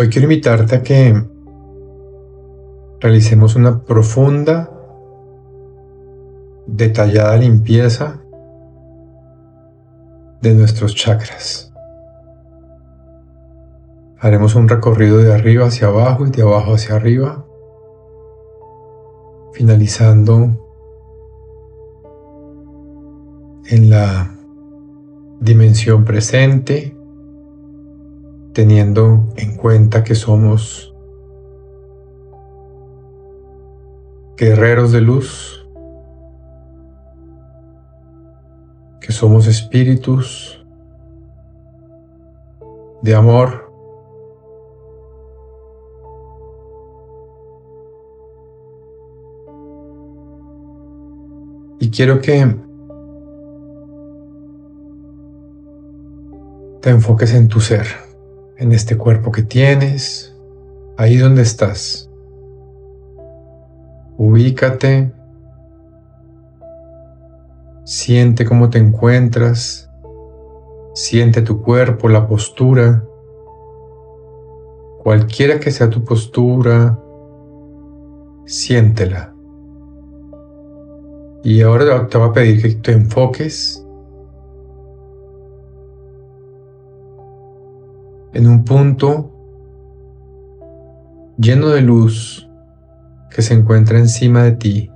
Hoy quiero invitarte a que realicemos una profunda, detallada limpieza de nuestros chakras. Haremos un recorrido de arriba hacia abajo y de abajo hacia arriba, finalizando en la dimensión presente teniendo en cuenta que somos guerreros de luz, que somos espíritus de amor. Y quiero que te enfoques en tu ser en este cuerpo que tienes, ahí donde estás. Ubícate, siente cómo te encuentras, siente tu cuerpo, la postura, cualquiera que sea tu postura, siéntela. Y ahora te voy a pedir que te enfoques en un punto lleno de luz que se encuentra encima de ti.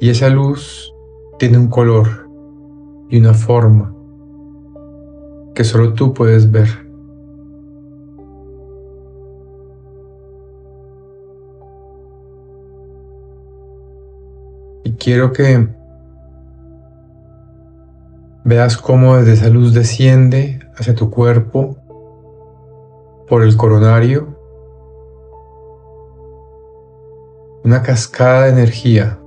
Y esa luz tiene un color y una forma que solo tú puedes ver. Quiero que veas cómo desde esa luz desciende hacia tu cuerpo por el coronario. Una cascada de energía.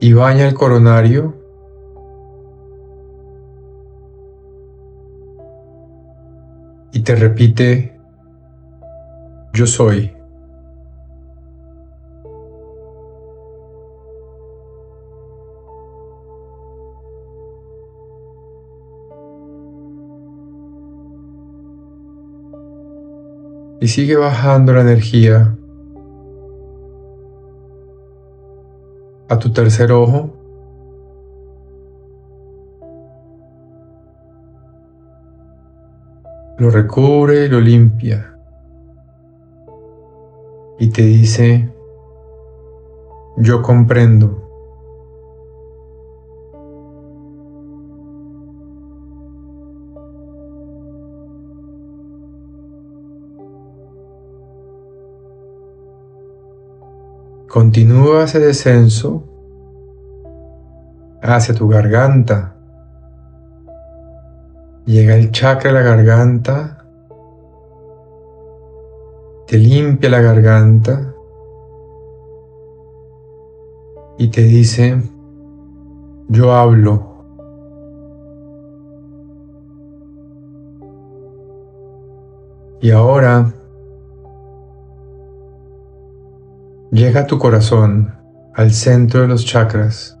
Y baña el coronario y te repite, yo soy. Y sigue bajando la energía a tu tercer ojo lo recubre y lo limpia. Y te dice, yo comprendo. Continúa ese descenso hacia tu garganta Llega el chakra a la garganta, te limpia la garganta y te dice, yo hablo. Y ahora llega tu corazón, al centro de los chakras.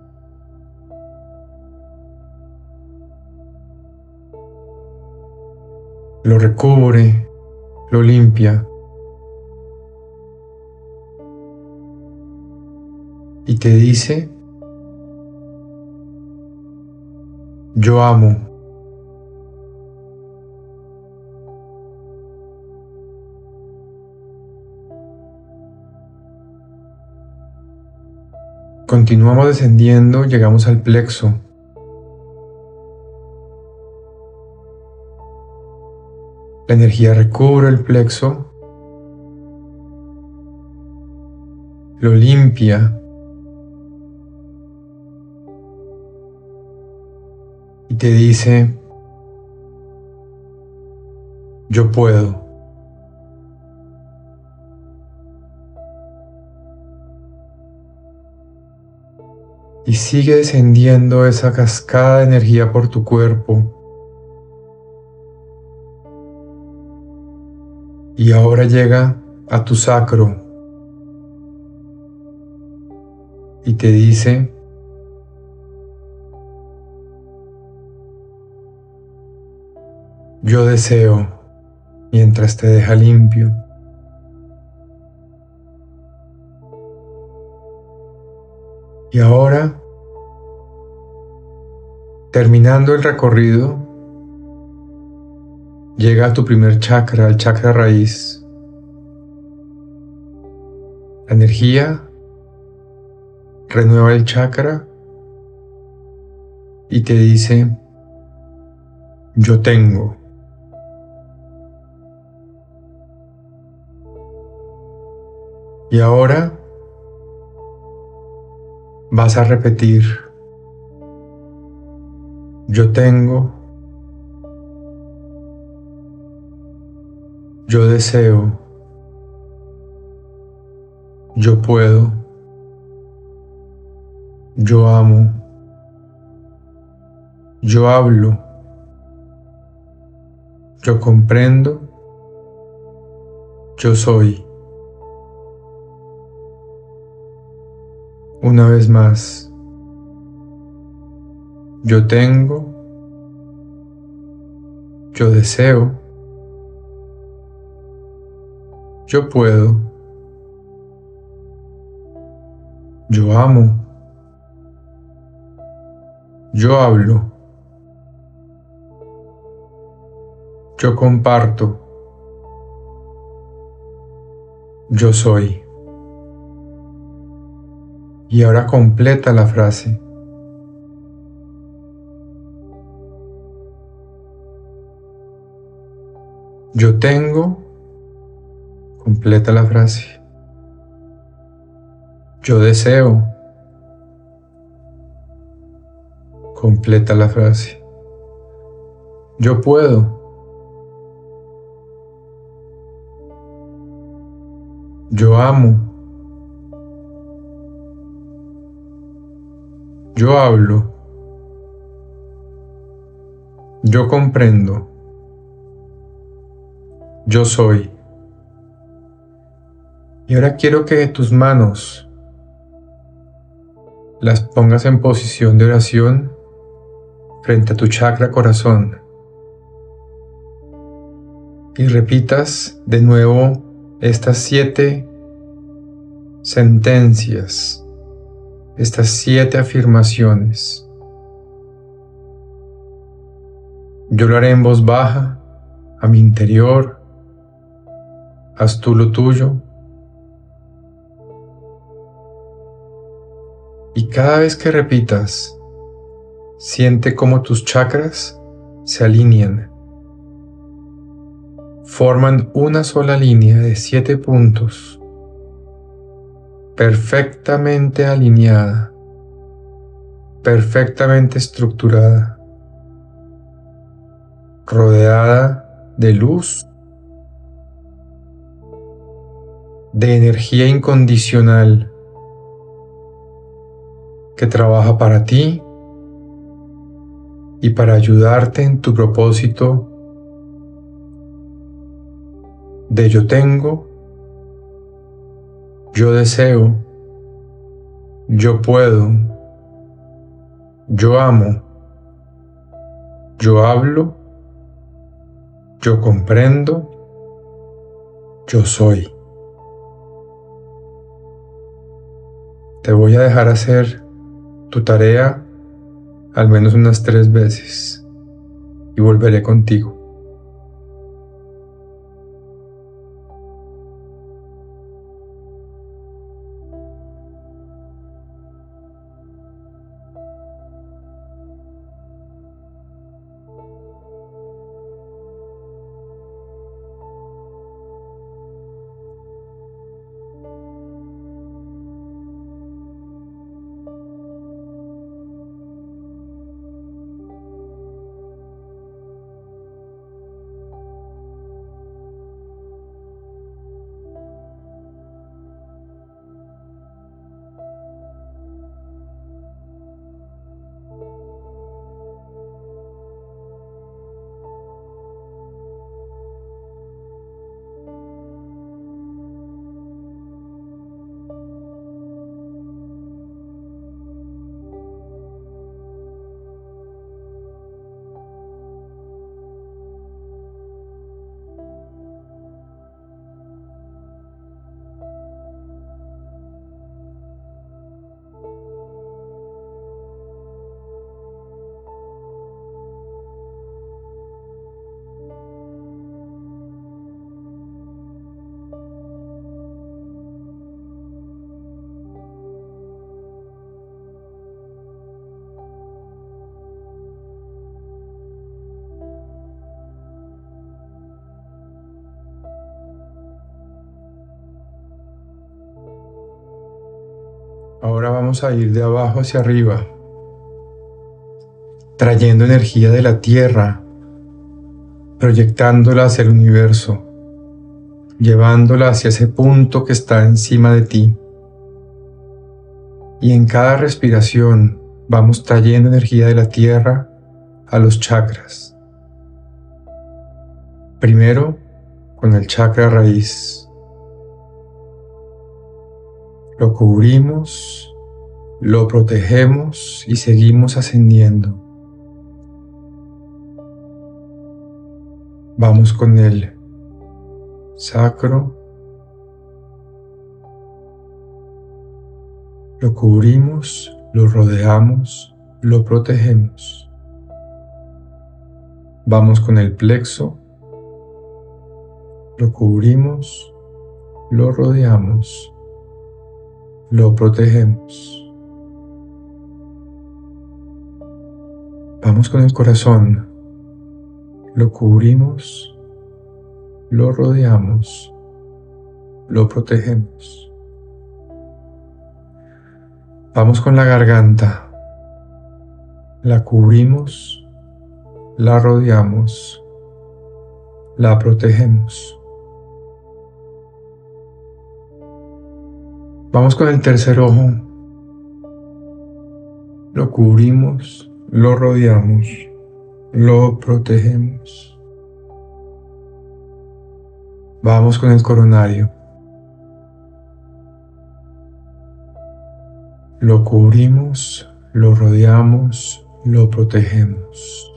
Lo recubre, lo limpia. Y te dice, yo amo. Continuamos descendiendo, llegamos al plexo. La energía recubre el plexo, lo limpia y te dice, yo puedo. y sigue descendiendo esa cascada de energía por tu cuerpo. Y ahora llega a tu sacro y te dice, yo deseo mientras te deja limpio. Y ahora, terminando el recorrido, llega a tu primer chakra, el chakra raíz. La energía renueva el chakra y te dice, yo tengo. Y ahora vas a repetir, yo tengo, yo deseo, yo puedo, yo amo, yo hablo, yo comprendo, yo soy. Una vez más, yo tengo, yo deseo, yo puedo, yo amo, yo hablo, yo comparto, yo soy. Y ahora completa la frase. Yo tengo, completa la frase. Yo deseo, completa la frase. Yo puedo. Yo amo. Yo hablo. Yo comprendo. Yo soy. Y ahora quiero que tus manos las pongas en posición de oración frente a tu chakra corazón. Y repitas de nuevo estas siete sentencias estas siete afirmaciones. Yo lo haré en voz baja, a mi interior, haz tú lo tuyo. Y cada vez que repitas, siente cómo tus chakras se alinean. Forman una sola línea de siete puntos perfectamente alineada, perfectamente estructurada, rodeada de luz, de energía incondicional que trabaja para ti y para ayudarte en tu propósito de yo tengo yo deseo, yo puedo, yo amo, yo hablo, yo comprendo, yo soy. Te voy a dejar hacer tu tarea al menos unas tres veces y volveré contigo. A ir de abajo hacia arriba, trayendo energía de la Tierra, proyectándola hacia el universo, llevándola hacia ese punto que está encima de ti. Y en cada respiración vamos trayendo energía de la Tierra a los chakras. Primero con el chakra raíz lo cubrimos, lo protegemos y seguimos ascendiendo. Vamos con el sacro. Lo cubrimos, lo rodeamos, lo protegemos. Vamos con el plexo. Lo cubrimos, lo rodeamos, lo protegemos. Vamos con el corazón, lo cubrimos, lo rodeamos, lo protegemos. Vamos con la garganta, la cubrimos, la rodeamos, la protegemos. Vamos con el tercer ojo. Lo cubrimos, lo rodeamos, lo protegemos. Vamos con el coronario. Lo cubrimos, lo rodeamos, lo protegemos.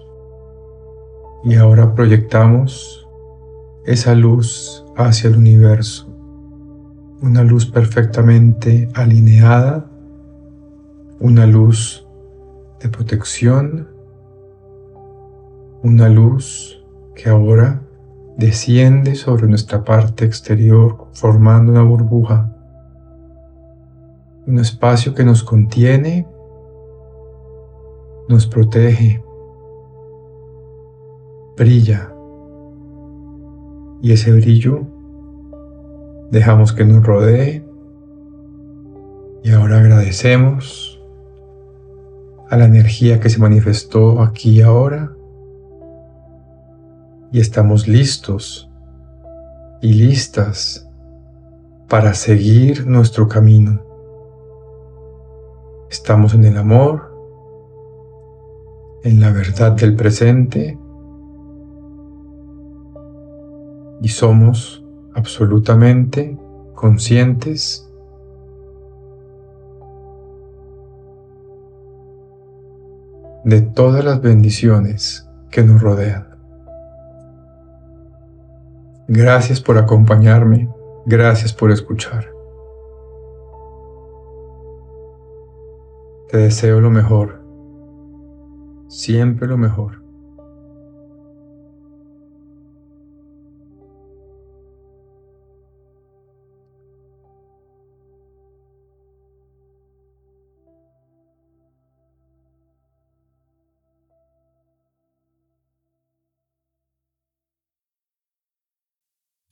Y ahora proyectamos esa luz hacia el universo una luz perfectamente alineada, una luz de protección, una luz que ahora desciende sobre nuestra parte exterior formando una burbuja, un espacio que nos contiene, nos protege, brilla. Y ese brillo dejamos que nos rodee. Y ahora agradecemos a la energía que se manifestó aquí y ahora y estamos listos y listas para seguir nuestro camino. Estamos en el amor, en la verdad del presente y somos absolutamente conscientes de todas las bendiciones que nos rodean. Gracias por acompañarme, gracias por escuchar. Te deseo lo mejor, siempre lo mejor.